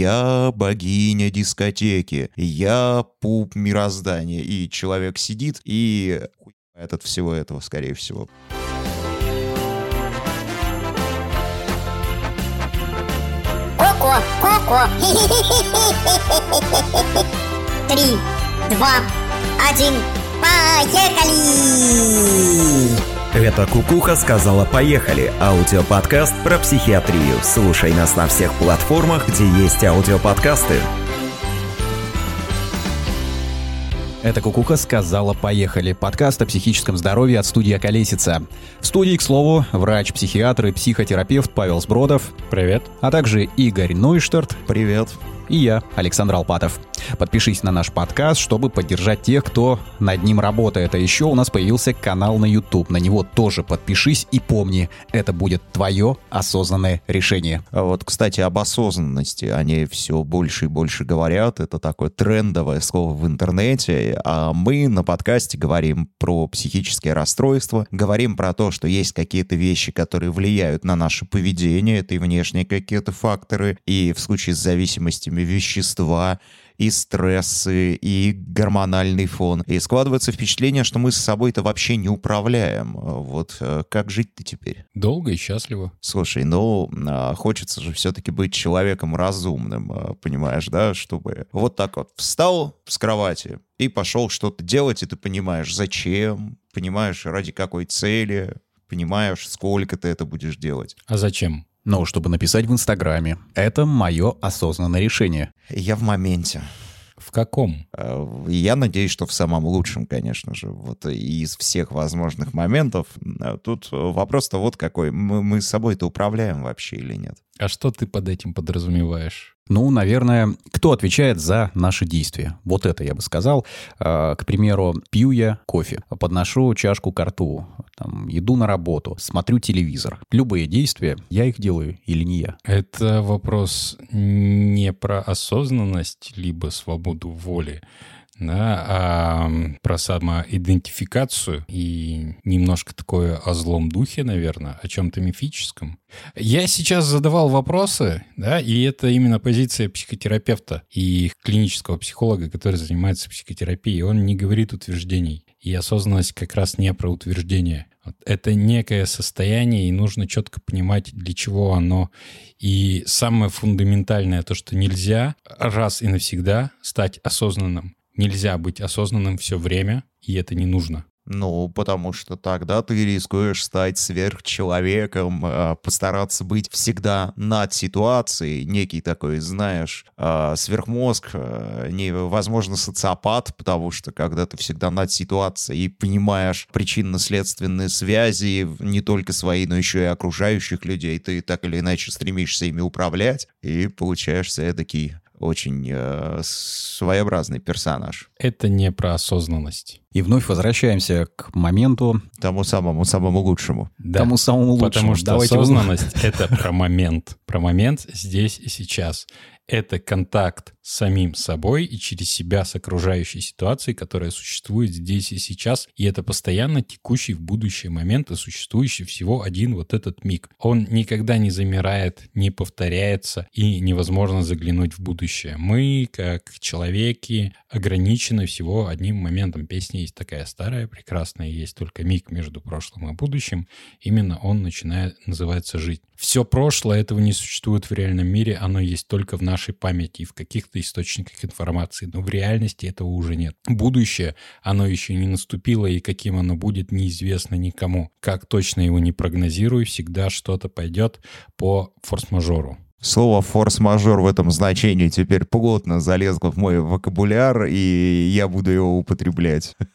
я богиня дискотеки, я пуп мироздания. И человек сидит и этот всего этого, скорее всего. Коко, коко. Три, два, один, поехали! Это Кукуха сказала «Поехали» – аудиоподкаст про психиатрию. Слушай нас на всех платформах, где есть аудиоподкасты. Это Кукуха сказала «Поехали» – подкаст о психическом здоровье от студии «Колесица». В студии, к слову, врач, психиатр и психотерапевт Павел Сбродов. Привет. А также Игорь Нойштарт. Привет и я, Александр Алпатов. Подпишись на наш подкаст, чтобы поддержать тех, кто над ним работает. А еще у нас появился канал на YouTube. На него тоже подпишись и помни, это будет твое осознанное решение. А вот, кстати, об осознанности. Они все больше и больше говорят. Это такое трендовое слово в интернете. А мы на подкасте говорим про психические расстройства, говорим про то, что есть какие-то вещи, которые влияют на наше поведение. Это и внешние какие-то факторы. И в случае с зависимостями вещества, и стрессы, и гормональный фон. И складывается впечатление, что мы с собой-то вообще не управляем. Вот э, как жить-то теперь? Долго и счастливо. Слушай, ну, а, хочется же все-таки быть человеком разумным, а, понимаешь, да, чтобы вот так вот встал с кровати и пошел что-то делать, и ты понимаешь, зачем, понимаешь, ради какой цели, понимаешь, сколько ты это будешь делать. А зачем? Ну, чтобы написать в Инстаграме. Это мое осознанное решение. Я в моменте. В каком? Э, я надеюсь, что в самом лучшем, конечно же. Вот из всех возможных моментов. Э, тут вопрос-то вот какой. Мы, мы с собой-то управляем вообще или нет? А что ты под этим подразумеваешь? Ну, наверное, кто отвечает за наши действия? Вот это я бы сказал. А, к примеру, пью я кофе, подношу чашку к рту, там, иду на работу, смотрю телевизор. Любые действия, я их делаю или не я? Это вопрос не про осознанность, либо свободу воли, да, а про самоидентификацию и немножко такое о злом духе, наверное, о чем-то мифическом. Я сейчас задавал вопросы, да, и это именно позиция психотерапевта и клинического психолога, который занимается психотерапией. Он не говорит утверждений. И осознанность как раз не про утверждение. Это некое состояние, и нужно четко понимать, для чего оно. И самое фундаментальное то, что нельзя раз и навсегда стать осознанным. Нельзя быть осознанным все время, и это не нужно. Ну, потому что тогда ты рискуешь стать сверхчеловеком, а, постараться быть всегда над ситуацией, некий такой, знаешь, а, сверхмозг, а, невозможно социопат, потому что когда ты всегда над ситуацией и понимаешь причинно-следственные связи, не только свои, но еще и окружающих людей, ты так или иначе стремишься ими управлять, и получаешься эдакий очень э, своеобразный персонаж. Это не про осознанность. И вновь возвращаемся к моменту... Тому самому, самому лучшему. Да, тому самому лучшему. Потому что Давайте осознанность — это про момент. Про момент здесь и сейчас это контакт с самим собой и через себя с окружающей ситуацией, которая существует здесь и сейчас. И это постоянно текущий в будущее момент и существующий всего один вот этот миг. Он никогда не замирает, не повторяется и невозможно заглянуть в будущее. Мы, как человеки, ограничены всего одним моментом. Песня есть такая старая, прекрасная, есть только миг между прошлым и будущим. Именно он начинает, называется «жить». Все прошлое этого не существует в реальном мире, оно есть только в нашей памяти и в каких-то источниках информации, но в реальности этого уже нет. Будущее, оно еще не наступило, и каким оно будет, неизвестно никому. Как точно его не прогнозирую, всегда что-то пойдет по форс-мажору. Слово «форс-мажор» в этом значении теперь плотно залезло в мой вокабуляр, и я буду его употреблять.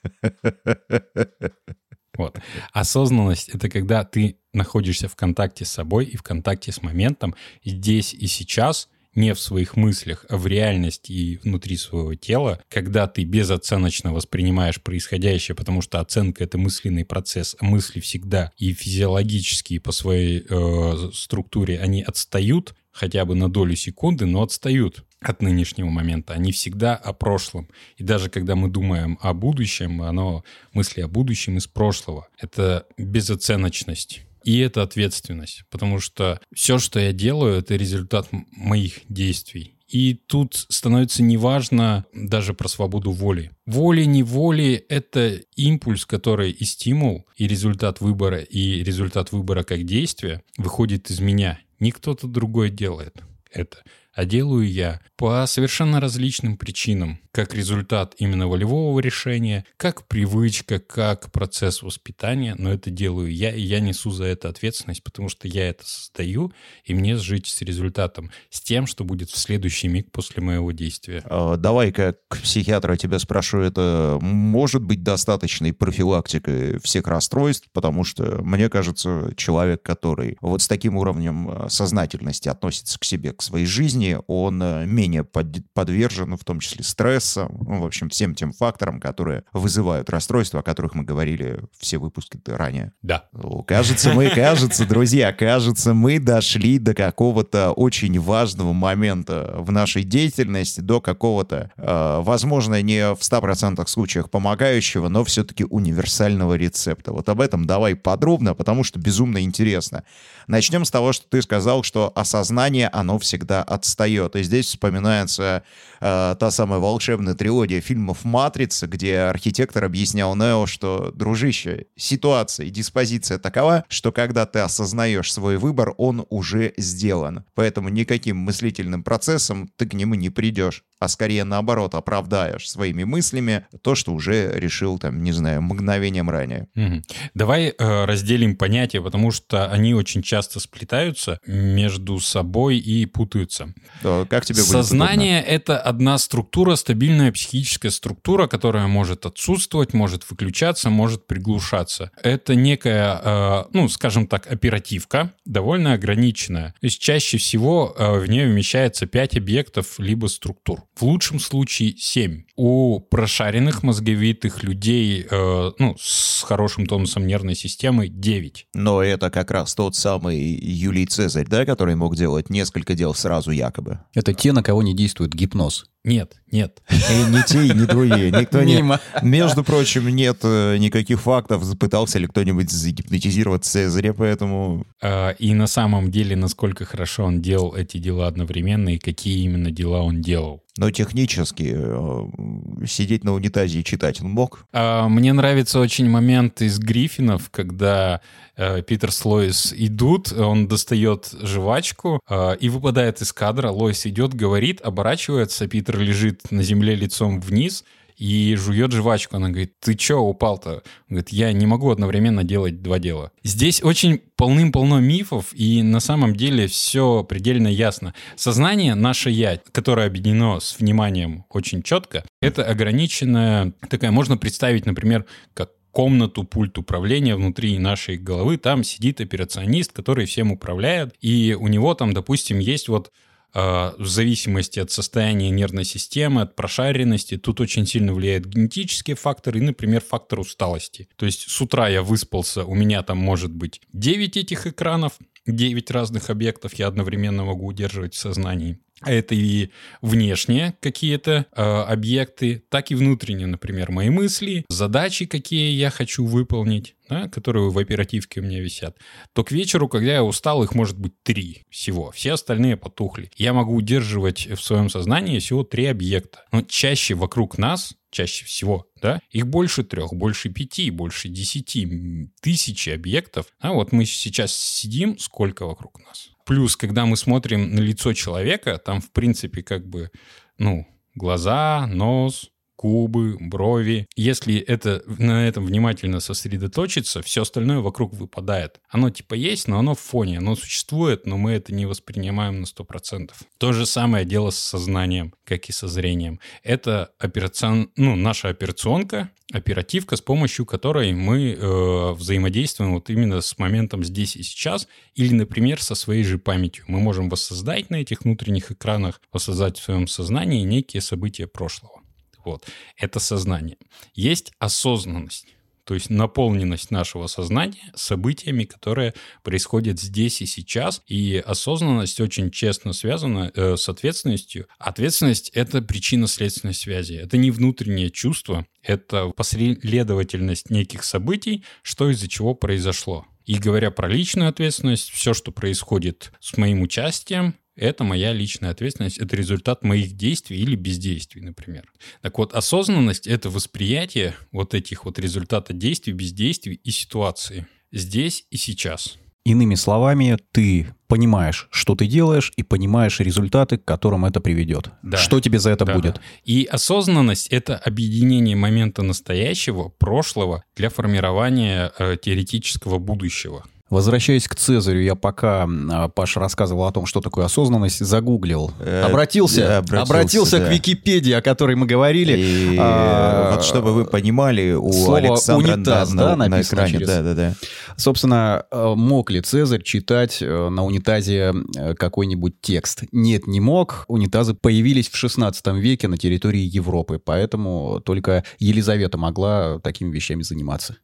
Вот. Осознанность — это когда ты находишься в контакте с собой и в контакте с моментом здесь и сейчас, не в своих мыслях, а в реальности и внутри своего тела, когда ты безоценочно воспринимаешь происходящее, потому что оценка — это мысленный процесс, а мысли всегда и физиологически по своей э, структуре они отстают хотя бы на долю секунды, но отстают от нынешнего момента. Они всегда о прошлом. И даже когда мы думаем о будущем, оно мысли о будущем из прошлого. Это безоценочность. И это ответственность, потому что все, что я делаю, это результат моих действий. И тут становится неважно даже про свободу воли. Воли-неволи — это импульс, который и стимул, и результат выбора, и результат выбора как действия выходит из меня. Не кто-то другой делает это а делаю я по совершенно различным причинам, как результат именно волевого решения, как привычка, как процесс воспитания, но это делаю я, и я несу за это ответственность, потому что я это создаю, и мне жить с результатом, с тем, что будет в следующий миг после моего действия. А, давай как психиатра тебя спрошу, это может быть достаточной профилактикой всех расстройств, потому что, мне кажется, человек, который вот с таким уровнем а, сознательности относится к себе, к своей жизни, жизни, он э, менее подвержен, в том числе стрессам, ну, в общем, всем тем факторам, которые вызывают расстройства, о которых мы говорили все выпуски ранее. Да. Кажется, мы, кажется, друзья, кажется, мы дошли до какого-то очень важного момента в нашей деятельности, до какого-то, э, возможно, не в 100% случаях помогающего, но все-таки универсального рецепта. Вот об этом давай подробно, потому что безумно интересно. Начнем с того, что ты сказал, что осознание, оно всегда отстает. И здесь вспоминается э, та самая волшебная трилогия фильмов «Матрица», где архитектор объяснял Нео, что, дружище, ситуация и диспозиция такова, что когда ты осознаешь свой выбор, он уже сделан. Поэтому никаким мыслительным процессом ты к нему не придешь а скорее наоборот оправдаешь своими мыслями то, что уже решил, там, не знаю, мгновением ранее. Угу. Давай э, разделим понятия, потому что они очень часто сплетаются между собой и путаются. Да, как тебе Сознание — это одна структура, стабильная психическая структура, которая может отсутствовать, может выключаться, может приглушаться. Это некая, э, ну, скажем так, оперативка, довольно ограниченная. То есть чаще всего э, в ней вмещается 5 объектов либо структур. В лучшем случае 7. У прошаренных мозговитых людей э, ну, с хорошим тонусом нервной системы 9. Но это как раз тот самый Юлий Цезарь, да, который мог делать несколько дел сразу якобы. Это те, на кого не действует гипноз. Нет, нет. И не те, и не другие. Никто не... Между прочим, нет э, никаких фактов, пытался ли кто-нибудь загипнотизировать Цезаря, поэтому... А, и на самом деле, насколько хорошо он делал эти дела одновременно, и какие именно дела он делал. Но технически э, сидеть на унитазе и читать он мог? А, мне нравится очень момент из Гриффинов, когда э, Питер с Лоис идут, он достает жвачку и выпадает из кадра. Лоис идет, говорит, оборачивается, Питер лежит на земле лицом вниз, и жует жвачку. Она говорит, ты чё упал-то? Говорит, я не могу одновременно делать два дела. Здесь очень полным-полно мифов, и на самом деле все предельно ясно. Сознание, наше «я», которое объединено с вниманием очень четко, это ограниченная такая, можно представить, например, как комнату, пульт управления внутри нашей головы, там сидит операционист, который всем управляет, и у него там, допустим, есть вот в зависимости от состояния нервной системы, от прошаренности. Тут очень сильно влияет генетические факторы и, например, фактор усталости. То есть с утра я выспался, у меня там может быть 9 этих экранов, 9 разных объектов я одновременно могу удерживать в сознании. Это и внешние какие-то э, объекты, так и внутренние, например, мои мысли, задачи, какие я хочу выполнить, да, которые в оперативке у меня висят, то к вечеру, когда я устал, их может быть три всего. Все остальные потухли. Я могу удерживать в своем сознании всего три объекта. Но чаще вокруг нас чаще всего, да, их больше трех, больше пяти, больше десяти, тысячи объектов. А вот мы сейчас сидим, сколько вокруг нас? Плюс, когда мы смотрим на лицо человека, там, в принципе, как бы, ну, глаза, нос, губы, брови. Если это, на этом внимательно сосредоточиться, все остальное вокруг выпадает. Оно типа есть, но оно в фоне, оно существует, но мы это не воспринимаем на 100%. То же самое дело с сознанием, как и со зрением. Это операцион... ну, наша операционка, оперативка, с помощью которой мы э, взаимодействуем вот именно с моментом здесь и сейчас, или, например, со своей же памятью. Мы можем воссоздать на этих внутренних экранах, воссоздать в своем сознании некие события прошлого. Вот. Это сознание. Есть осознанность. То есть наполненность нашего сознания событиями, которые происходят здесь и сейчас. И осознанность очень честно связана э, с ответственностью. Ответственность — это причина следственной связи. Это не внутреннее чувство, это последовательность неких событий, что из-за чего произошло. И говоря про личную ответственность, все, что происходит с моим участием, Это моя личная ответственность, это результат моих действий или бездействий, например. Так вот, осознанность — это восприятие вот этих вот результата действий, бездействий и ситуации здесь и сейчас. Иными словами, ты понимаешь, что ты делаешь, и понимаешь результаты, к которым это приведет. Да. Что тебе за это Да. будет? И осознанность — это объединение момента настоящего, прошлого для формирования э, теоретического будущего. Возвращаясь к Цезарю, я пока а, Паша рассказывал о том, что такое осознанность, загуглил. Э, обратился, обратился, обратился да. к Википедии, о которой мы говорили. И А, вот чтобы вы понимали, у слово Александра «унитаз», на, да, на написано экране, через- да, да, да. Собственно, э, мог ли Цезарь читать э, на унитазе какой-нибудь текст? Нет, не мог. Унитазы появились в 16 веке на территории Европы, поэтому только Елизавета могла такими вещами заниматься.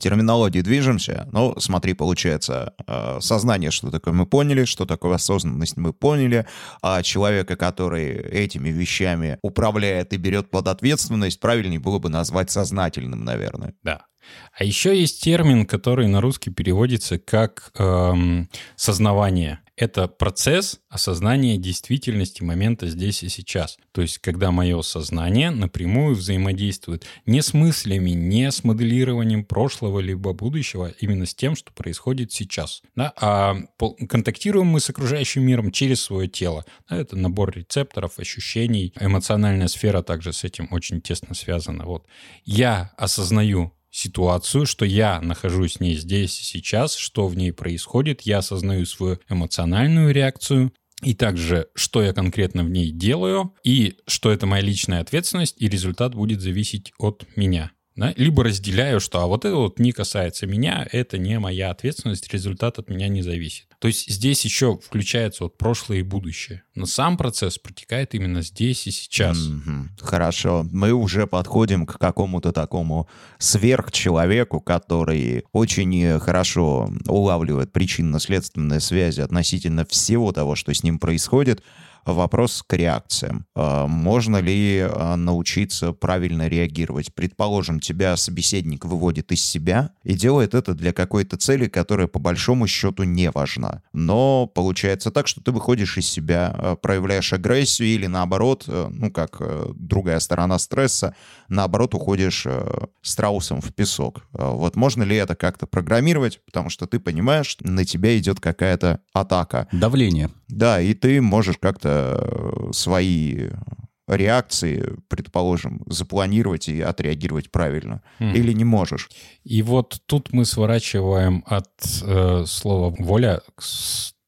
В терминологии движемся, но смотри, получается, э, сознание, что такое мы поняли, что такое осознанность мы поняли, а человека, который этими вещами управляет и берет под ответственность, правильнее было бы назвать сознательным, наверное. Да. А еще есть термин, который на русский переводится как эм, сознавание. Это процесс осознания действительности момента здесь и сейчас. То есть, когда мое сознание напрямую взаимодействует не с мыслями, не с моделированием прошлого либо будущего, именно с тем, что происходит сейчас. Да? А контактируем мы с окружающим миром через свое тело. Да, это набор рецепторов, ощущений. Эмоциональная сфера также с этим очень тесно связана. Вот. Я осознаю ситуацию, что я нахожусь с ней здесь и сейчас, что в ней происходит, я осознаю свою эмоциональную реакцию, и также, что я конкретно в ней делаю, и что это моя личная ответственность, и результат будет зависеть от меня. Да? Либо разделяю, что а вот это вот не касается меня, это не моя ответственность, результат от меня не зависит. То есть здесь еще включается вот прошлое и будущее. Но сам процесс протекает именно здесь и сейчас. Мгм. Хорошо. Мы уже подходим к какому-то такому сверхчеловеку, который очень хорошо улавливает причинно-следственные связи относительно всего того, что с ним происходит. Вопрос к реакциям. А, Можно ли а, научиться правильно реагировать? Предположим, тебя собеседник выводит из себя и делает это для какой-то цели, которая по большому счету не важна. Но получается так, что ты выходишь из себя, а, проявляешь агрессию или наоборот, э, ну как э, другая сторона стресса, наоборот уходишь э, страусом в песок. Вот можно ли это как-то программировать? Потому что ты понимаешь, на тебя идет какая-то атака. Давление. Да, и ты можешь как-то э, свои реакции, предположим, запланировать и отреагировать правильно. Мгм. Или не можешь. И вот тут мы сворачиваем от э, слова воля к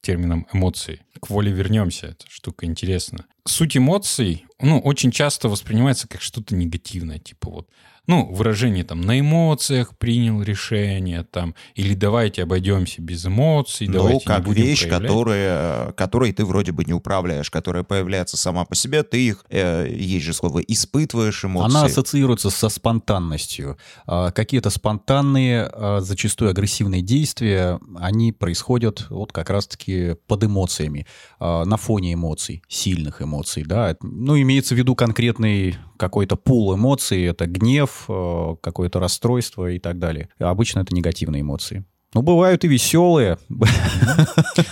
термином эмоции. К воле вернемся. Эта штука интересна. Суть эмоций, ну, очень часто воспринимается как что-то негативное. Типа вот, ну, выражение там на эмоциях принял решение, там, или давайте обойдемся без эмоций, Ну, давайте как не будем вещь, проявлять. которая, которой ты вроде бы не управляешь, которая появляется сама по себе, ты их, э, есть же слово, испытываешь эмоции. Она ассоциируется со спонтанностью. А, Какие-то спонтанные, а, зачастую агрессивные действия, они происходят вот как раз-таки под эмоциями, а, на фоне эмоций, сильных эмоций, да. Ну, имеется в виду конкретный какой-то пул эмоций, это гнев, а, какое-то расстройство и так далее. Обычно это негативные эмоции. Ну, бывают и веселые.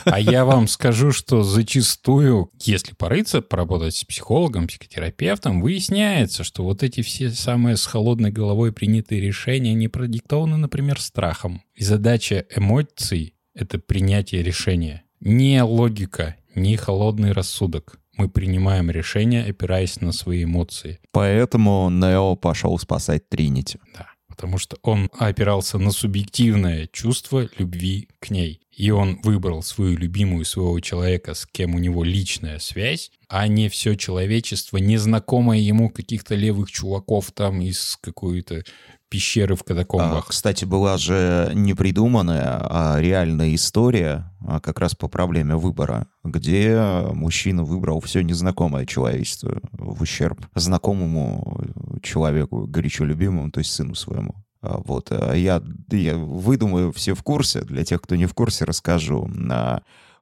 А я вам скажу, что зачастую, если порыться, поработать с психологом, психотерапевтом, выясняется, что вот эти все самые с холодной головой принятые решения, они продиктованы, например, страхом. И задача эмоций — это принятие решения. Не логика, не холодный рассудок. Мы принимаем решения, опираясь на свои эмоции. Поэтому Нео пошел спасать Тринити. Да, потому что он опирался на субъективное чувство любви к ней. И он выбрал свою любимую, своего человека, с кем у него личная связь, а не все человечество, незнакомое ему каких-то левых чуваков там из какой-то пещеры в А, катакомбах. кстати, была же не придуманная, а реальная история а, как раз по проблеме выбора, где мужчина выбрал все незнакомое человечество в ущерб знакомому человеку, горячо любимому, то есть сыну своему. А, Вот. а Я, я выдумаю, все в курсе. Для тех, кто не в курсе, расскажу.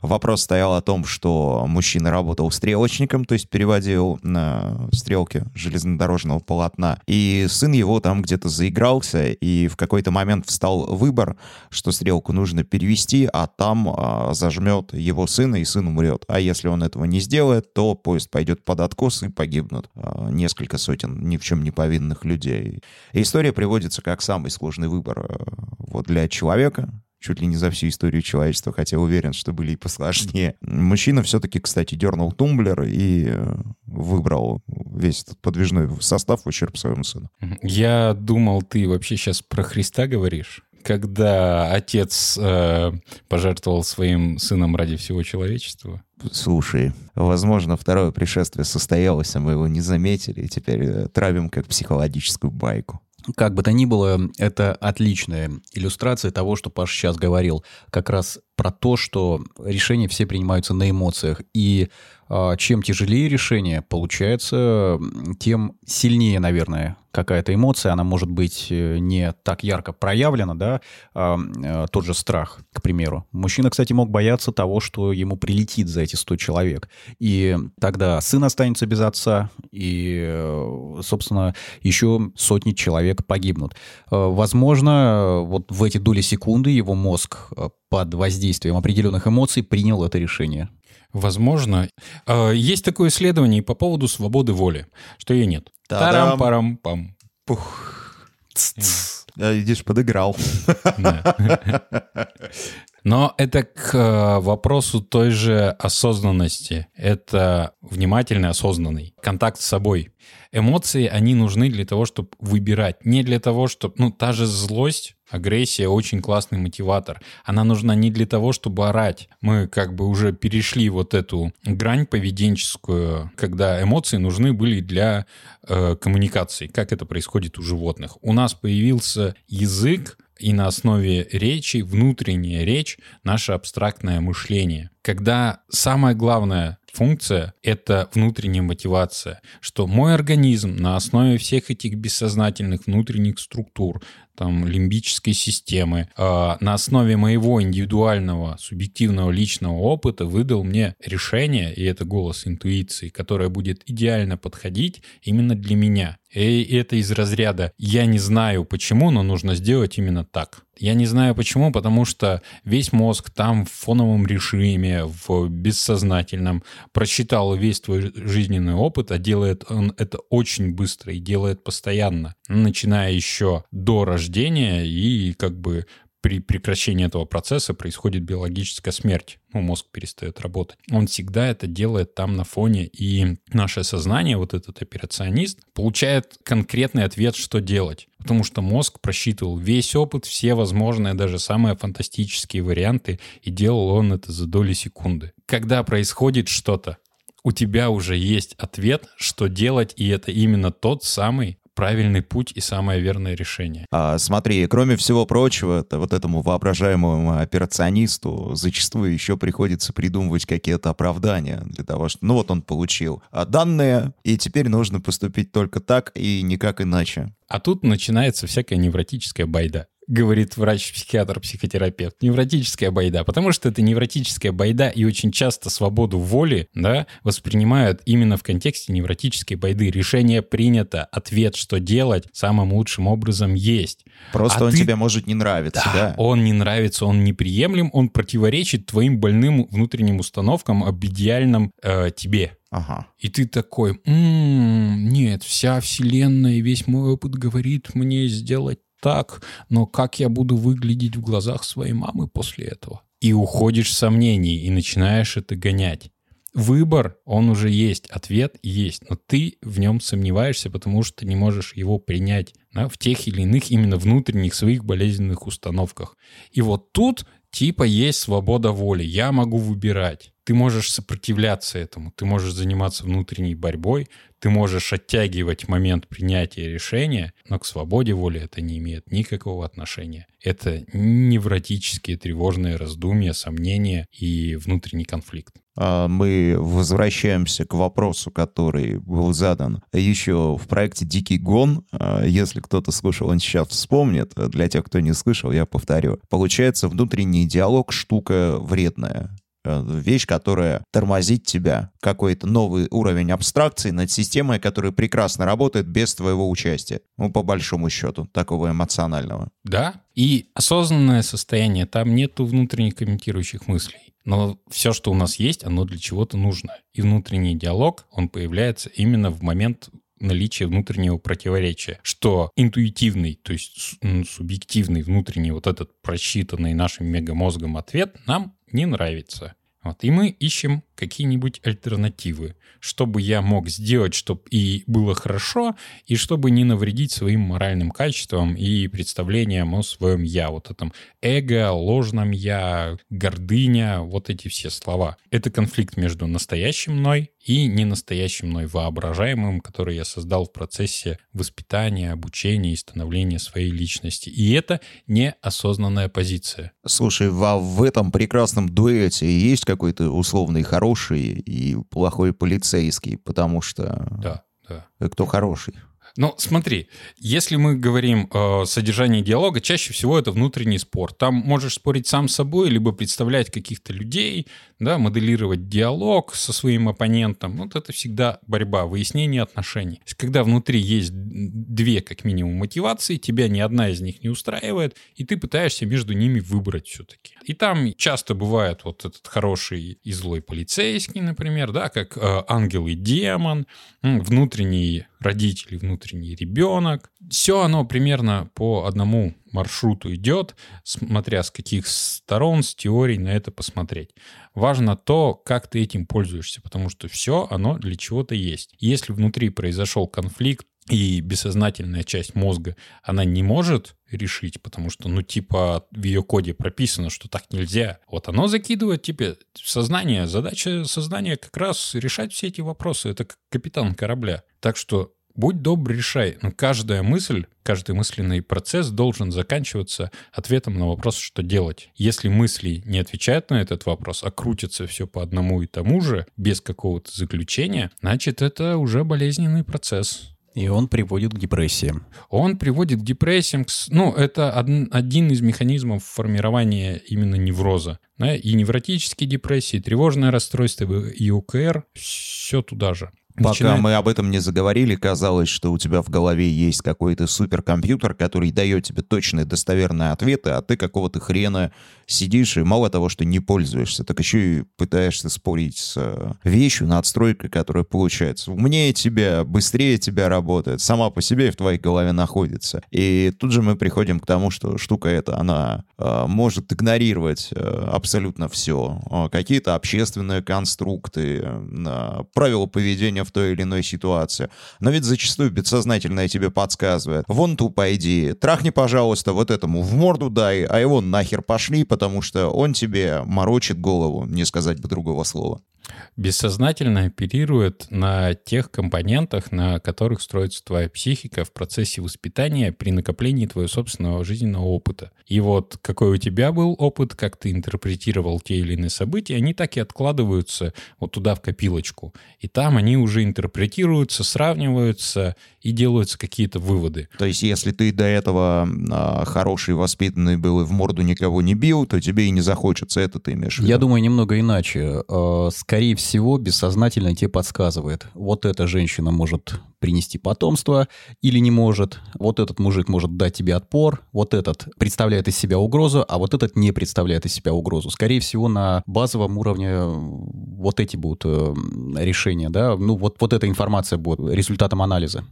Вопрос стоял о том, что мужчина работал стрелочником, то есть переводил на стрелки железнодорожного полотна, и сын его там где-то заигрался, и в какой-то момент встал выбор, что стрелку нужно перевести, а там а, зажмет его сына, и сын умрет. А если он этого не сделает, то поезд пойдет под откос и погибнут а, несколько сотен ни в чем не повинных людей. История приводится как самый сложный выбор а, вот для человека, чуть ли не за всю историю человечества, хотя уверен, что были и посложнее. Мужчина все-таки, кстати, дернул тумблер и э, выбрал весь этот подвижной состав в ущерб своему сыну. Я думал, ты вообще сейчас про Христа говоришь когда отец э, пожертвовал своим сыном ради всего человечества? Слушай, возможно, второе пришествие состоялось, а мы его не заметили, и теперь э, травим как психологическую байку. Как бы то ни было, это отличная иллюстрация того, что Паш сейчас говорил. Как раз про то, что решения все принимаются на эмоциях. И э, чем тяжелее решение получается, тем сильнее, наверное, какая-то эмоция. Она может быть э, не так ярко проявлена, да, а, э, тот же страх, к примеру. Мужчина, кстати, мог бояться того, что ему прилетит за эти 100 человек. И тогда сын останется без отца, и, э, собственно, еще сотни человек погибнут. Возможно, вот в эти доли секунды его мозг под воздействием определенных эмоций принял это решение. Возможно. Э, есть такое исследование по поводу свободы воли, что ее нет. Тарам-парам-пам. Пух. Я, видишь, подыграл. Но это к э, вопросу той же осознанности. Это внимательный, осознанный контакт с собой. Эмоции, они нужны для того, чтобы выбирать. Не для того, чтобы... Ну, та же злость, агрессия очень классный мотиватор. Она нужна не для того, чтобы орать. Мы как бы уже перешли вот эту грань поведенческую, когда эмоции нужны были для э, коммуникации, как это происходит у животных. У нас появился язык, и на основе речи, внутренняя речь, наше абстрактное мышление. Когда самое главное функция — это внутренняя мотивация, что мой организм на основе всех этих бессознательных внутренних структур, там, лимбической системы, э, на основе моего индивидуального, субъективного личного опыта выдал мне решение, и это голос интуиции, которое будет идеально подходить именно для меня. И это из разряда «я не знаю почему, но нужно сделать именно так». Я не знаю почему, потому что весь мозг там в фоновом режиме, в бессознательном, прочитал весь твой жизненный опыт, а делает он это очень быстро и делает постоянно, начиная еще до рождения и как бы при прекращении этого процесса происходит биологическая смерть. Ну, мозг перестает работать. Он всегда это делает там на фоне, и наше сознание, вот этот операционист, получает конкретный ответ, что делать. Потому что мозг просчитывал весь опыт, все возможные, даже самые фантастические варианты, и делал он это за доли секунды. Когда происходит что-то, у тебя уже есть ответ, что делать, и это именно тот самый правильный путь и самое верное решение. А, смотри, кроме всего прочего, это вот этому воображаемому операционисту зачастую еще приходится придумывать какие-то оправдания для того, что, ну вот он получил а данные, и теперь нужно поступить только так и никак иначе. А тут начинается всякая невротическая байда говорит врач-психиатр, психотерапевт, невротическая байда, потому что это невротическая байда, и очень часто свободу воли да, воспринимают именно в контексте невротической байды. Решение принято, ответ, что делать, самым лучшим образом есть. Просто а он ты... тебе может не нравиться, да, да? Он не нравится, он неприемлем, он противоречит твоим больным внутренним установкам об идеальном э, тебе. Ага. И ты такой, м-м, нет, вся вселенная и весь мой опыт говорит мне сделать так, но как я буду выглядеть в глазах своей мамы после этого? И уходишь в сомнений и начинаешь это гонять. Выбор, он уже есть, ответ есть, но ты в нем сомневаешься, потому что не можешь его принять да, в тех или иных именно внутренних своих болезненных установках. И вот тут типа есть свобода воли, я могу выбирать. Ты можешь сопротивляться этому, ты можешь заниматься внутренней борьбой, ты можешь оттягивать момент принятия решения, но к свободе воли это не имеет никакого отношения. Это невротические тревожные раздумья, сомнения и внутренний конфликт. А, мы возвращаемся к вопросу, который был задан еще в проекте «Дикий гон». А, если кто-то слушал, он сейчас вспомнит. Для тех, кто не слышал, я повторю. Получается, внутренний диалог — штука вредная Вещь, которая тормозит тебя, какой-то новый уровень абстракции над системой, которая прекрасно работает без твоего участия. Ну, по большому счету, такого эмоционального. Да, и осознанное состояние, там нету внутренних комментирующих мыслей. Но все, что у нас есть, оно для чего-то нужно. И внутренний диалог, он появляется именно в момент наличия внутреннего противоречия, что интуитивный, то есть субъективный внутренний вот этот просчитанный нашим мегамозгом ответ нам не нравится. Вот. И мы ищем какие-нибудь альтернативы, чтобы я мог сделать, чтобы и было хорошо, и чтобы не навредить своим моральным качествам и представлениям о своем «я». Вот этом эго, ложном «я», гордыня, вот эти все слова. Это конфликт между настоящим мной и ненастоящим мной, воображаемым, который я создал в процессе воспитания, обучения и становления своей личности. И это неосознанная позиция. Слушай, в, в этом прекрасном дуэте есть какой-то условный хороший и плохой полицейский, потому что Да, да. э, кто хороший? Ну, смотри, если мы говорим о содержании диалога, чаще всего это внутренний спор. Там можешь спорить сам с собой, либо представлять каких-то людей, да, моделировать диалог со своим оппонентом. Вот это всегда борьба, выяснение отношений. Когда внутри есть две, как минимум, мотивации, тебя ни одна из них не устраивает, и ты пытаешься между ними выбрать все-таки. И там часто бывает вот этот хороший и злой полицейский, например, да, как э, ангел и демон, внутренний родитель внутренний ребенок. Все оно примерно по одному маршруту идет, смотря с каких сторон, с теорией на это посмотреть. Важно то, как ты этим пользуешься, потому что все оно для чего-то есть. Если внутри произошел конфликт, и бессознательная часть мозга, она не может решить, потому что, ну, типа, в ее коде прописано, что так нельзя. Вот оно закидывает тебе сознание. Задача сознания как раз решать все эти вопросы. Это капитан корабля. Так что будь добр, решай. Но каждая мысль, каждый мысленный процесс должен заканчиваться ответом на вопрос, что делать. Если мысли не отвечают на этот вопрос, а крутится все по одному и тому же, без какого-то заключения, значит, это уже болезненный процесс. И он приводит к депрессиям. Он приводит к депрессиям. Ну, это од- один из механизмов формирования именно невроза. Да, И невротические депрессии, и тревожное расстройство, и ОКР, все туда же. Пока Начинает- мы об этом не заговорили, казалось, что у тебя в голове есть какой-то суперкомпьютер, который дает тебе точные достоверные ответы, а ты какого-то хрена сидишь и мало того, что не пользуешься, так еще и пытаешься спорить с э, вещью, надстройкой, которая получается умнее тебя, быстрее тебя работает, сама по себе в твоей голове находится. И тут же мы приходим к тому, что штука эта, она э, может игнорировать э, абсолютно все. Э, какие-то общественные конструкты, э, правила поведения в той или иной ситуации. Но ведь зачастую бессознательное тебе подсказывает. Вон ту пойди, трахни, пожалуйста, вот этому в морду дай, а его нахер пошли, потому что он тебе морочит голову, не сказать бы другого слова. бессознательно оперирует на тех компонентах, на которых строится твоя психика в процессе воспитания при накоплении твоего собственного жизненного опыта. И вот какой у тебя был опыт, как ты интерпретировал те или иные события, они так и откладываются вот туда в копилочку. И там они уже интерпретируются, сравниваются и делаются какие-то выводы. То есть, если ты до этого а, хороший, воспитанный был и в морду никого не бил, то тебе и не захочется, это ты имеешь в виду? Я думаю, немного иначе. Э, Скорее всего, бессознательно тебе подсказывает. Вот эта женщина может принести потомство или не может. Вот этот мужик может дать тебе отпор. Вот этот представляет из себя угрозу, а вот этот не представляет из себя угрозу. Скорее всего, на базовом уровне вот эти будут э, решения, да. Ну, вот, вот эта информация будет результатом анализа.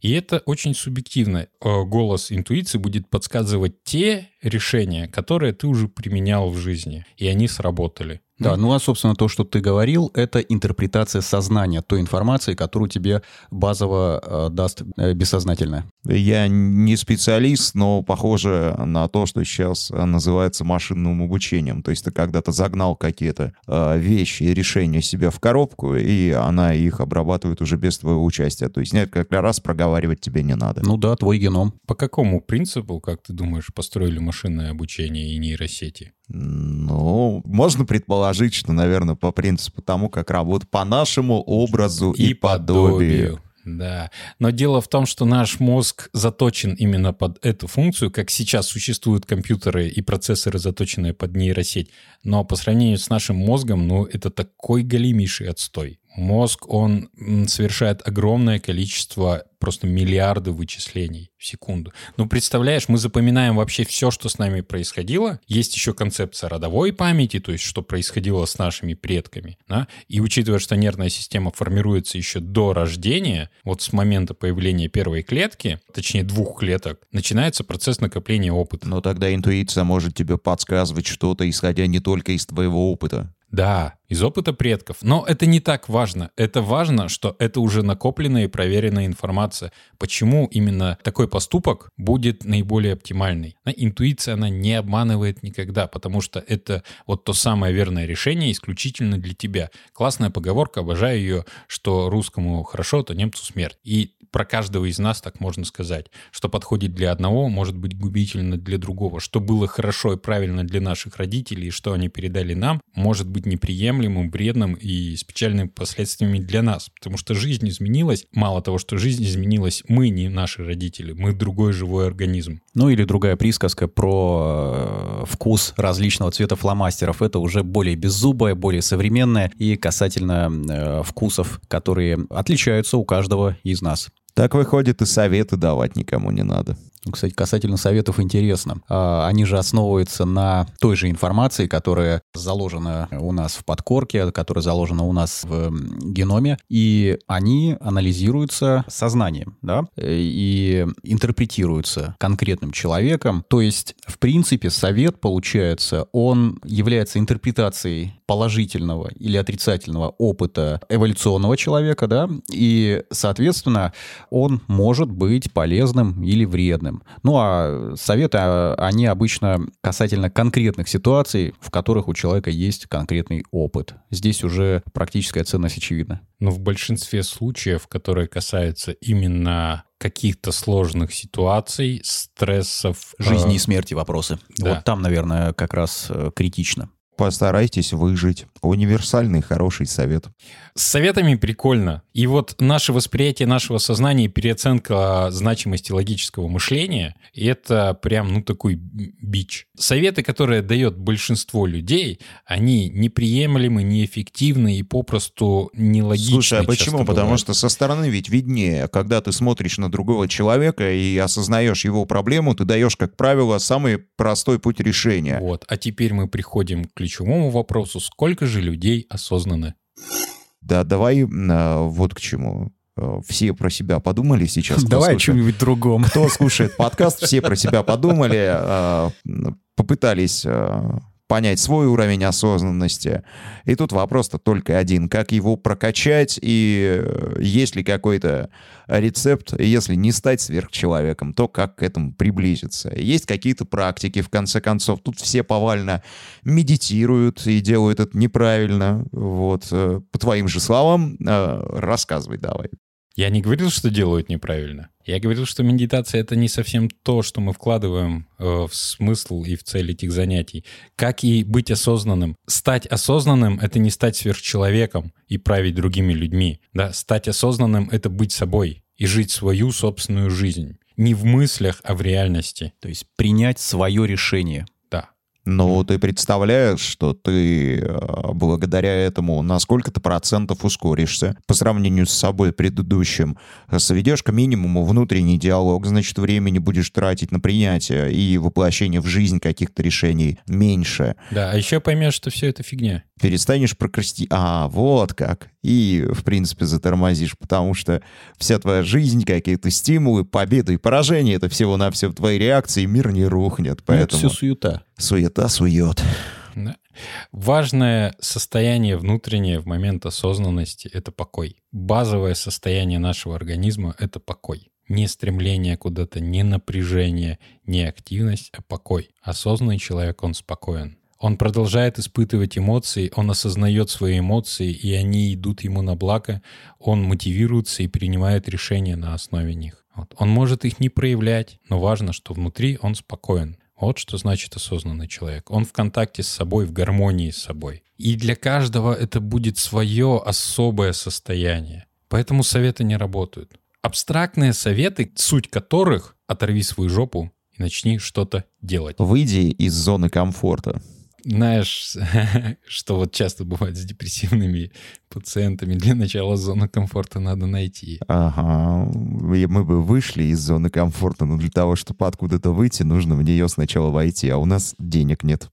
И это очень субъективно. Э, Голос интуиции будет подсказывать те решения, которые ты уже применял в жизни, и они сработали. Да, ну а, собственно, то, что ты говорил, это интерпретация сознания той информации, которую тебе базово э, даст э, бессознательное. Я не специалист, но похоже на то, что сейчас э, называется машинным обучением. То есть ты когда-то загнал какие-то э, вещи и решения себе в коробку, и она их обрабатывает уже без твоего участия. То есть нет, как раз проговаривать тебе не надо. Ну да, твой геном. По какому принципу, как ты думаешь, построили машинное обучение и нейросети? Ну, можно предположить, что, наверное, по принципу тому, как работают по нашему образу и, подобию. Да, но дело в том, что наш мозг заточен именно под эту функцию, как сейчас существуют компьютеры и процессоры, заточенные под нейросеть. Но по сравнению с нашим мозгом, ну, это такой голимейший отстой. Мозг, он совершает огромное количество, просто миллиарды вычислений в секунду. Ну, представляешь, мы запоминаем вообще все, что с нами происходило. Есть еще концепция родовой памяти, то есть что происходило с нашими предками. Да? И учитывая, что нервная система формируется еще до рождения, вот с момента появления первой клетки, точнее двух клеток, начинается процесс накопления опыта. Но тогда интуиция может тебе подсказывать что-то, исходя не только из твоего опыта. Да, из опыта предков. Но это не так важно. Это важно, что это уже накопленная и проверенная информация. Почему именно такой поступок будет наиболее оптимальный? Интуиция, она не обманывает никогда, потому что это вот то самое верное решение исключительно для тебя. Классная поговорка, обожаю ее, что русскому хорошо, то немцу смерть. И про каждого из нас так можно сказать. Что подходит для одного, может быть губительно для другого. Что было хорошо и правильно для наших родителей, и что они передали нам, может быть неприемлемым, бредным и с печальными последствиями для нас. Потому что жизнь изменилась. Мало того, что жизнь изменилась, мы не наши родители, мы другой живой организм. Ну или другая присказка про э, вкус различного цвета фломастеров. Это уже более беззубое, более современное и касательно э, вкусов, которые отличаются у каждого из нас. Так выходит, и советы давать никому не надо. Кстати, касательно советов интересно. А, они же основываются на той же информации, которая заложена у нас в подкорке, которая заложена у нас в геноме, и они анализируются сознанием, да, и интерпретируются конкретным человеком. То есть, в принципе, совет, получается, он является интерпретацией положительного или отрицательного опыта эволюционного человека, да, и, соответственно, он может быть полезным или вредным. Ну, а советы, а, они обычно касательно конкретных ситуаций, в которых у человека есть конкретный опыт. Здесь уже практическая ценность очевидна. Но в большинстве случаев, которые касаются именно каких-то сложных ситуаций, стрессов... Жизни э... и смерти вопросы. Да. Вот там, наверное, как раз э, критично постарайтесь выжить. Универсальный хороший совет. С советами прикольно. И вот наше восприятие нашего сознания и переоценка значимости логического мышления — это прям, ну, такой бич. Советы, которые дает большинство людей, они неприемлемы, неэффективны и попросту нелогичны. Слушай, а почему? Потому что со стороны ведь виднее. Когда ты смотришь на другого человека и осознаешь его проблему, ты даешь, как правило, самый простой путь решения. Вот. А теперь мы приходим к ключевому вопросу, сколько же людей осознаны? Да, давай а, вот к чему а, все про себя подумали сейчас. Давай о чем-нибудь другом. Кто слушает подкаст, все про себя подумали, а, попытались понять свой уровень осознанности. И тут вопрос-то только один. Как его прокачать и э, есть ли какой-то рецепт, если не стать сверхчеловеком, то как к этому приблизиться. Есть какие-то практики, в конце концов. Тут все повально медитируют и делают это неправильно. Вот. Э, по твоим же словам, э, рассказывай давай. Я не говорил, что делают неправильно. Я говорил, что медитация — это не совсем то, что мы вкладываем э, в смысл и в цель этих занятий. Как и быть осознанным. Стать осознанным — это не стать сверхчеловеком и править другими людьми. Да? Стать осознанным — это быть собой и жить свою собственную жизнь. Не в мыслях, а в реальности. То есть принять свое решение. Но ты представляешь, что ты э, благодаря этому на сколько-то процентов ускоришься по сравнению с собой предыдущим. Сведешь к минимуму внутренний диалог, значит, времени будешь тратить на принятие и воплощение в жизнь каких-то решений меньше. Да, а еще поймешь, что все это фигня перестанешь прокрасти... А, вот как. И, в принципе, затормозишь, потому что вся твоя жизнь, какие-то стимулы, победы и поражения, это всего-навсего твои реакции, мир не рухнет. Поэтому... Это все суета. Суета сует. Да. Важное состояние внутреннее в момент осознанности — это покой. Базовое состояние нашего организма — это покой. Не стремление куда-то, не напряжение, не активность, а покой. Осознанный человек, он спокоен. Он продолжает испытывать эмоции, он осознает свои эмоции, и они идут ему на благо, он мотивируется и принимает решения на основе них. Вот. Он может их не проявлять, но важно, что внутри он спокоен. Вот что значит осознанный человек. Он в контакте с собой, в гармонии с собой. И для каждого это будет свое особое состояние. Поэтому советы не работают. Абстрактные советы, суть которых оторви свою жопу и начни что-то делать. Выйди из зоны комфорта. Знаешь, что вот часто бывает с депрессивными пациентами, для начала зону комфорта надо найти. Ага, мы бы вышли из зоны комфорта, но для того, чтобы откуда-то выйти, нужно в нее сначала войти, а у нас денег нет.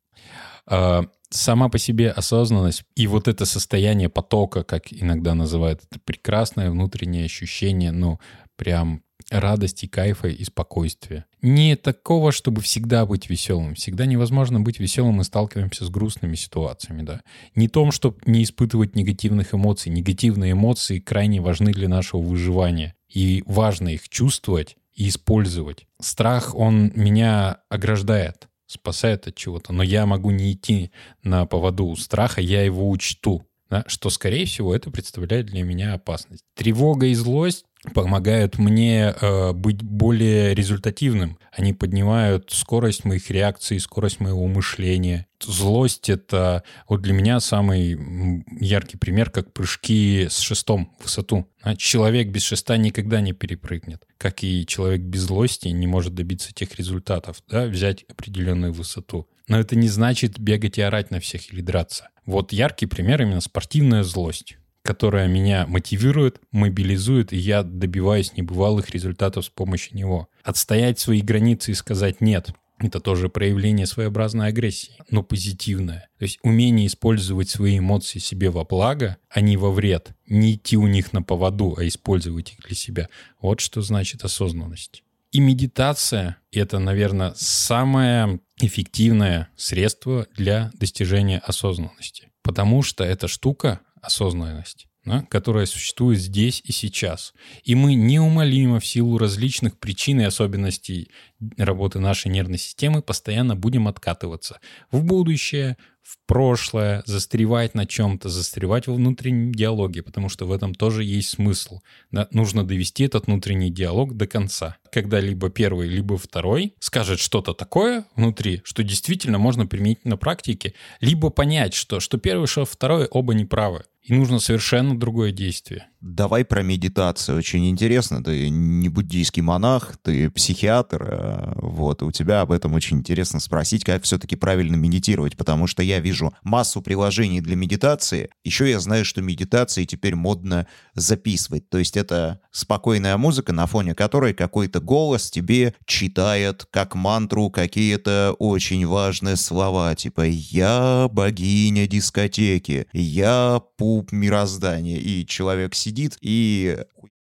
А, Сама по себе осознанность и вот это состояние потока, как иногда называют, это прекрасное внутреннее ощущение, ну, прям радости, кайфа и спокойствия. Не такого, чтобы всегда быть веселым. Всегда невозможно быть веселым, мы сталкиваемся с грустными ситуациями, да. Не том, чтобы не испытывать негативных эмоций. Негативные эмоции крайне важны для нашего выживания. И важно их чувствовать и использовать. Страх, он меня ограждает спасает от чего-то, но я могу не идти на поводу страха, я его учту, да, что, скорее всего, это представляет для меня опасность. Тревога и злость помогают мне э, быть более результативным. Они поднимают скорость моих реакций, скорость моего мышления. Злость — это вот для меня самый яркий пример, как прыжки с шестом в высоту. А человек без шеста никогда не перепрыгнет, как и человек без злости не может добиться тех результатов, да, взять определенную высоту. Но это не значит бегать и орать на всех или драться. Вот яркий пример именно спортивная злость которая меня мотивирует, мобилизует, и я добиваюсь небывалых результатов с помощью него. Отстоять свои границы и сказать «нет», это тоже проявление своеобразной агрессии, но позитивное. То есть умение использовать свои эмоции себе во благо, а не во вред. Не идти у них на поводу, а использовать их для себя. Вот что значит осознанность. И медитация — это, наверное, самое эффективное средство для достижения осознанности. Потому что эта штука, осознанность, да, которая существует здесь и сейчас. И мы неумолимо в силу различных причин и особенностей работы нашей нервной системы постоянно будем откатываться в будущее, в прошлое, застревать на чем-то, застревать во внутреннем диалоге, потому что в этом тоже есть смысл. Да? Нужно довести этот внутренний диалог до конца. Когда либо первый, либо второй скажет что-то такое внутри, что действительно можно применить на практике, либо понять, что, что первый, что второй оба неправы и нужно совершенно другое действие. Давай про медитацию. Очень интересно. Ты не буддийский монах, ты психиатр. А, вот, у тебя об этом очень интересно спросить, как все-таки правильно медитировать, потому что я вижу массу приложений для медитации. Еще я знаю, что медитации теперь модно записывать. То есть это спокойная музыка, на фоне которой какой-то голос тебе читает как мантру какие-то очень важные слова, типа «Я богиня дискотеки», «Я пуп мироздания», и человек сидит и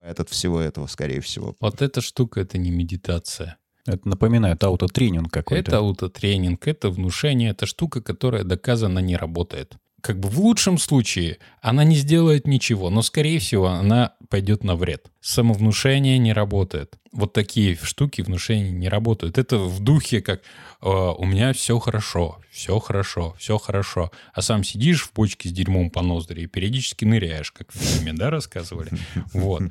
от всего этого, скорее всего. Вот эта штука — это не медитация. Это напоминает аутотренинг какой-то. Это аутотренинг, это внушение, это штука, которая доказано не работает. Как бы в лучшем случае она не сделает ничего, но, скорее всего, она пойдет на вред. Самовнушение не работает. Вот такие штуки внушения не работают. Это в духе, как э, «у меня все хорошо, все хорошо, все хорошо». А сам сидишь в бочке с дерьмом по ноздри и периодически ныряешь, как в фильме, да, рассказывали? Вот.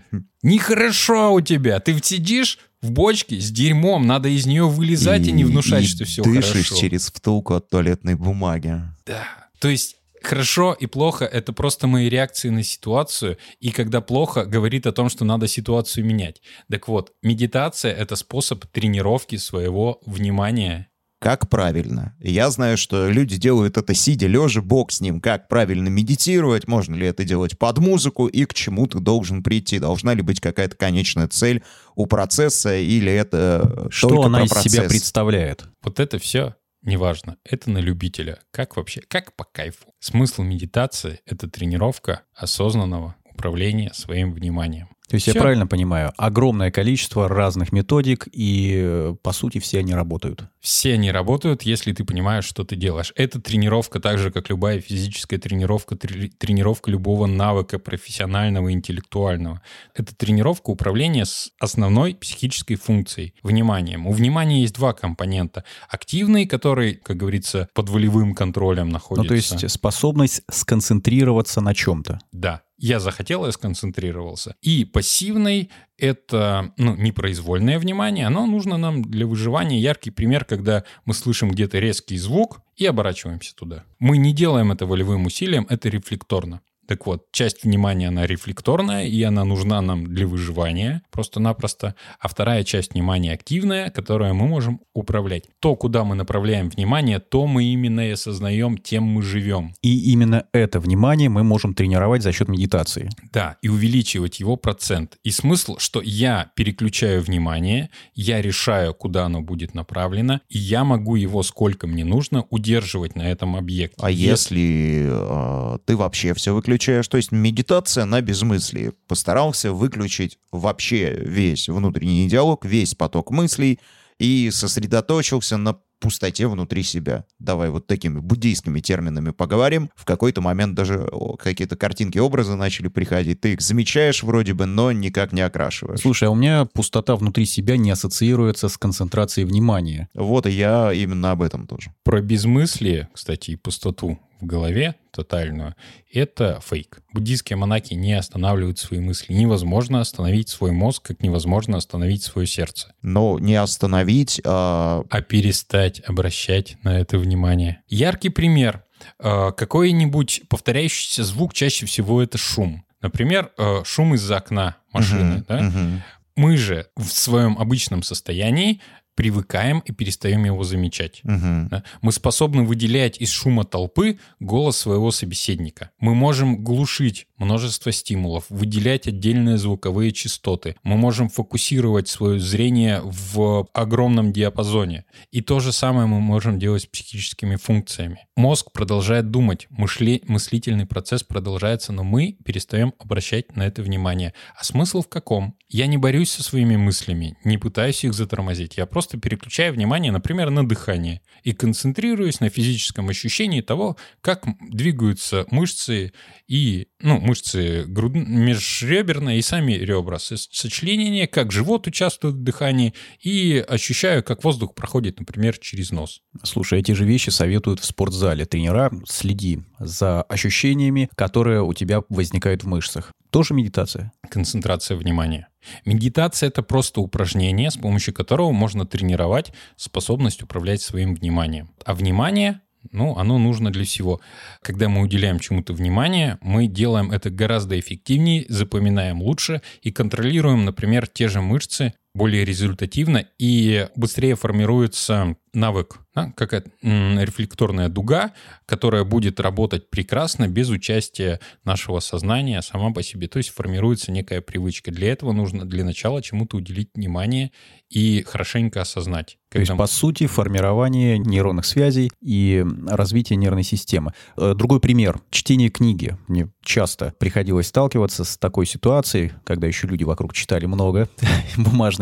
Нехорошо у тебя. Ты сидишь в бочке с дерьмом, надо из нее вылезать и, и не внушать, и что все дышишь хорошо. через втулку от туалетной бумаги. Да. То есть хорошо и плохо — это просто мои реакции на ситуацию, и когда плохо, говорит о том, что надо ситуацию менять. Так вот, медитация — это способ тренировки своего внимания как правильно. Я знаю, что люди делают это сидя, лежа, бог с ним. Как правильно медитировать, можно ли это делать под музыку и к чему ты должен прийти. Должна ли быть какая-то конечная цель у процесса или это Что только она про из процесс? себя представляет? Вот это все неважно. Это на любителя. Как вообще? Как по кайфу. Смысл медитации — это тренировка осознанного управления своим вниманием. То есть я Всё. правильно понимаю, огромное количество разных методик, и э, по сути все они работают. Все они работают, если ты понимаешь, что ты делаешь. Это тренировка так же, как любая физическая тренировка, трени- тренировка любого навыка профессионального, интеллектуального. Это тренировка управления с основной психической функцией — вниманием. У внимания есть два компонента. Активный, который, как говорится, под волевым контролем находится. Ну, то есть способность сконцентрироваться на чем-то. Да, я захотел, я сконцентрировался. И пассивный — это ну, непроизвольное внимание, оно нужно нам для выживания. Яркий пример, когда мы слышим где-то резкий звук и оборачиваемся туда. Мы не делаем это волевым усилием, это рефлекторно. Так вот, часть внимания, она рефлекторная, и она нужна нам для выживания просто-напросто. А вторая часть внимания активная, которую мы можем управлять. То, куда мы направляем внимание, то мы именно и осознаем, тем мы живем. И именно это внимание мы можем тренировать за счет медитации. Да, и увеличивать его процент. И смысл, что я переключаю внимание, я решаю, куда оно будет направлено, и я могу его, сколько мне нужно, удерживать на этом объекте. А если э, ты вообще все выключаешь, то есть медитация на безмыслии, постарался выключить вообще весь внутренний диалог, весь поток мыслей и сосредоточился на пустоте внутри себя. Давай вот такими буддийскими терминами поговорим. В какой-то момент даже какие-то картинки, образы начали приходить. Ты их замечаешь вроде бы, но никак не окрашиваешь. Слушай, а у меня пустота внутри себя не ассоциируется с концентрацией внимания. Вот и я именно об этом тоже. Про безмыслие, кстати, и пустоту в голове тотальную, это фейк. Буддийские монахи не останавливают свои мысли. Невозможно остановить свой мозг, как невозможно остановить свое сердце. Но не остановить, а... А перестать обращать на это внимание. Яркий пример. Э, Какой-нибудь повторяющийся звук чаще всего это шум. Например, э, шум из-за окна машины. Мгм, да? мгм. Мы же в своем обычном состоянии привыкаем и перестаем его замечать. Мгм. Да? Мы способны выделять из шума толпы голос своего собеседника. Мы можем глушить множество стимулов, выделять отдельные звуковые частоты. Мы можем фокусировать свое зрение в огромном диапазоне. И то же самое мы можем делать с психическими функциями. Мозг продолжает думать, мышле- мыслительный процесс продолжается, но мы перестаем обращать на это внимание. А смысл в каком? Я не борюсь со своими мыслями, не пытаюсь их затормозить. Я просто переключаю внимание, например, на дыхание и концентрируюсь на физическом ощущении того, как двигаются мышцы и, ну, мышцы груд... межреберные и сами ребра. Со- Сочленение, как живот участвует в дыхании и ощущаю, как воздух проходит, например, через нос. Слушай, эти же вещи советуют в спортзале. Тренера, следи за ощущениями, которые у тебя возникают в мышцах. Тоже медитация. концентрация внимания. Медитация — это просто упражнение, с помощью которого можно тренировать способность управлять своим вниманием. А внимание ну, оно нужно для всего. Когда мы уделяем чему-то внимание, мы делаем это гораздо эффективнее, запоминаем лучше и контролируем, например, те же мышцы более результативно и быстрее формируется навык, да, какая-то м, рефлекторная дуга, которая будет работать прекрасно без участия нашего сознания сама по себе. То есть формируется некая привычка. Для этого нужно для начала чему-то уделить внимание и хорошенько осознать. То есть, Когда по сути, формирование нейронных связей и развитие нервной системы. Э, Другой пример. Чтение книги. Мне часто приходилось сталкиваться с такой ситуацией, когда еще люди вокруг читали много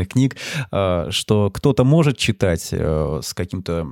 бумажных книг, э, что кто-то может читать э, с каким-то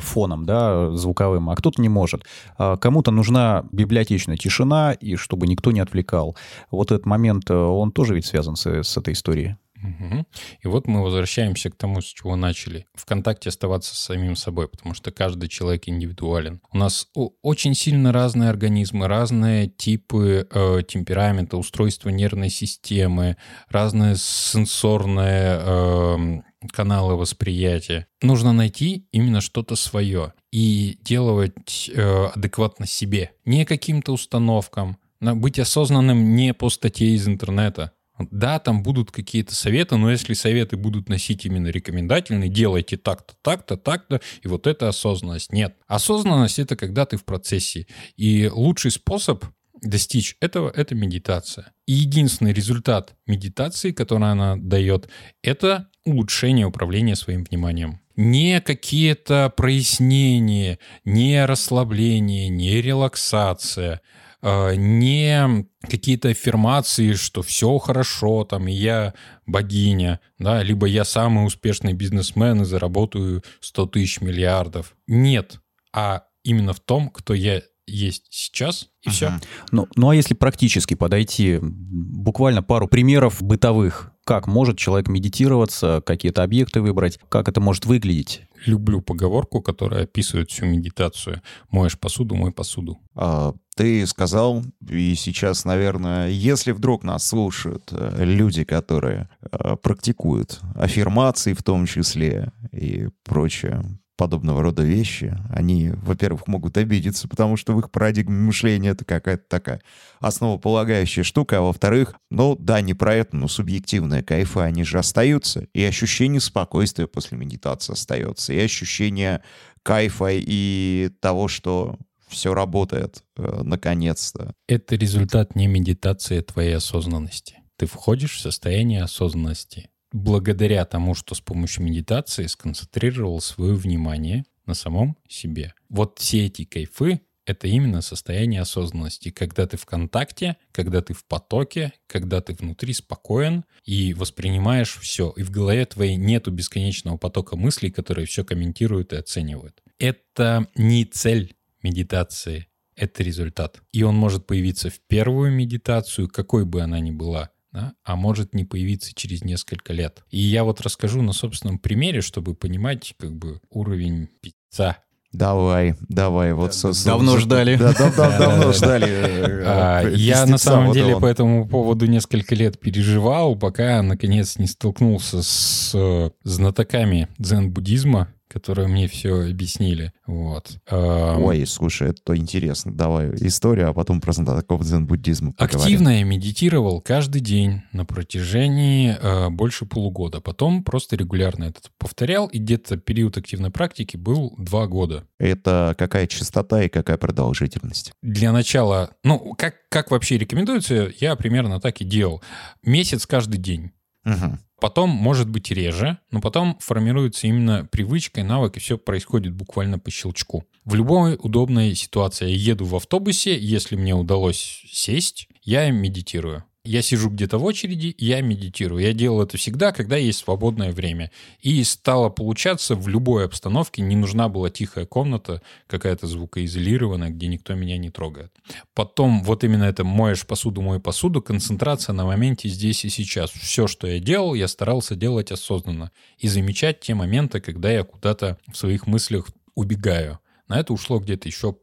фоном, да, звуковым, а кто-то не может. А Кому-то нужна библиотечная тишина, и чтобы никто не отвлекал. Вот этот момент, э, он тоже ведь связан с, с этой историей. Мгм. И вот мы возвращаемся к тому, с чего начали. В контакте оставаться с самим собой, потому что каждый человек индивидуален. У нас очень сильно разные организмы, разные типы э, темперамента, устройства нервной системы, разные сенсорные эм, каналы восприятия. Нужно найти именно что-то свое и делать э, адекватно себе, не каким-то установкам, быть осознанным не по статье из интернета, да, там будут какие-то советы, но если советы будут носить именно рекомендательные, делайте так-то, так-то, так-то, и вот это осознанность. Нет. Осознанность — это когда ты в процессе. И лучший способ достичь этого — это медитация. И единственный результат медитации, который она дает, это улучшение управления своим вниманием. Не какие-то прояснения, не расслабление, не релаксация, не какие-то аффирмации, что все хорошо, там, и я богиня, да, либо я самый успешный бизнесмен и заработаю 100 тысяч миллиардов. Нет, а именно в том, кто я есть сейчас, и все. Ну, ну а если практически подойти, буквально пару примеров бытовых, как может человек медитироваться, какие-то объекты выбрать, как это может выглядеть? Люблю поговорку, которая описывает всю медитацию. Моешь посуду, мой посуду. А, Ты сказал, и сейчас, наверное, если вдруг нас слушают э, люди, которые э, практикуют аффирмации в том числе и прочее подобного рода вещи, они, во-первых, могут обидеться, потому что в их парадигме мышления это какая-то такая основополагающая штука, а во-вторых, ну да, не про это, но субъективные кайфы, они же остаются, и ощущение спокойствия после медитации остается, и ощущение кайфа и того, что все работает э, наконец-то. Это результат не медитации а твоей осознанности. Ты входишь в состояние осознанности. Благодаря тому, что с помощью медитации сконцентрировал свое внимание на самом себе. Вот все эти кайфы — это именно состояние осознанности, когда ты в контакте, когда ты в потоке, когда ты внутри спокоен и воспринимаешь все. И в голове твоей нету бесконечного потока мыслей, которые все комментируют и оценивают. Это не цель медитации, это результат. И он может появиться в первую медитацию, какой бы она ни была, да, а может не появиться через несколько лет. И я вот расскажу на собственном примере, чтобы понимать как бы уровень пицца. Давай, давай, вот со- со- Давно за- ждали. Да, да, да, давно ждали. э, А, э, Я на самом вот деле он. по этому поводу несколько лет переживал, пока наконец не столкнулся с э, знатоками дзен-буддизма, которые мне все объяснили. Вот. А, Ой, слушай, это интересно. Давай историю, а потом про знатоков дзен-буддизма. Активно я медитировал каждый день на протяжении э, больше полугода. Потом просто регулярно это повторял, и где-то период активной практики был два года. Это какая частота и какая продолжительность? Для начала, ну, как, как вообще рекомендуется, я примерно так и делал. Месяц каждый день. Мгм. Потом, может быть, реже, но потом формируется именно привычка и навык, и все происходит буквально по щелчку. В любой удобной ситуации я еду в автобусе, если мне удалось сесть, я медитирую. Я сижу где-то в очереди, я медитирую. Я делал это всегда, когда есть свободное время. И стало получаться в любой обстановке. Не нужна была тихая комната, какая-то звукоизолированная, где никто меня не трогает. Потом вот именно это моешь посуду, мою посуду, концентрация на моменте здесь и сейчас. Все, что я делал, я старался делать осознанно. И замечать те моменты, когда я куда-то в своих мыслях убегаю. На это ушло где-то еще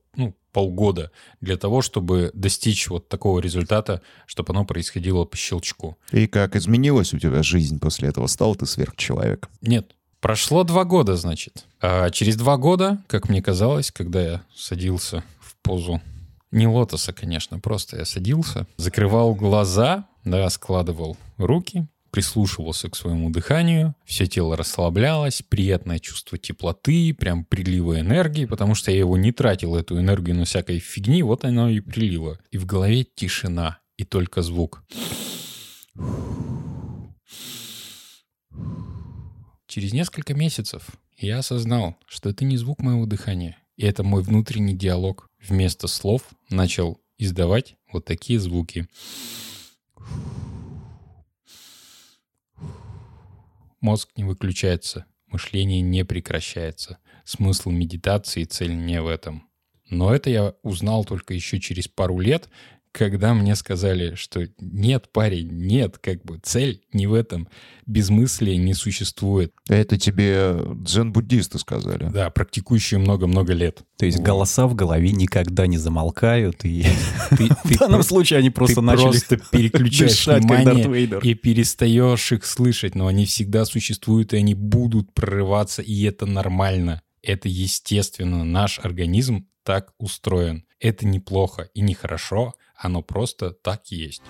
полгода для того, чтобы достичь вот такого результата, чтобы оно происходило по щелчку. И как изменилась у тебя жизнь после этого? Стал ты сверхчеловек? Нет. Прошло два года, значит. А через два года, как мне казалось, когда я садился в позу не лотоса, конечно, просто я садился, закрывал глаза, да, складывал руки, прислушивался к своему дыханию, все тело расслаблялось, приятное чувство теплоты, прям прилива энергии, потому что я его не тратил, эту энергию на всякой фигни, вот оно и прилило. И в голове тишина, и только звук. Через несколько месяцев я осознал, что это не звук моего дыхания, и это мой внутренний диалог. Вместо слов начал издавать вот такие звуки. Мозг не выключается, мышление не прекращается. Смысл медитации и цель не в этом. Но это я узнал только еще через пару лет, когда мне сказали, что нет, парень, нет, как бы цель не в этом. Безмыслия не существует. Это тебе дзен-буддисты сказали. Да, практикующие много-много лет. То есть Вот. голоса в голове никогда не замолкают, и Ты, в данном случае они просто ты начали просто переключаешь внимание и перестаешь их слышать, но они всегда существуют, и они будут прорываться, и это нормально. Это естественно. Наш организм так устроен. Это неплохо и нехорошо, оно просто так есть.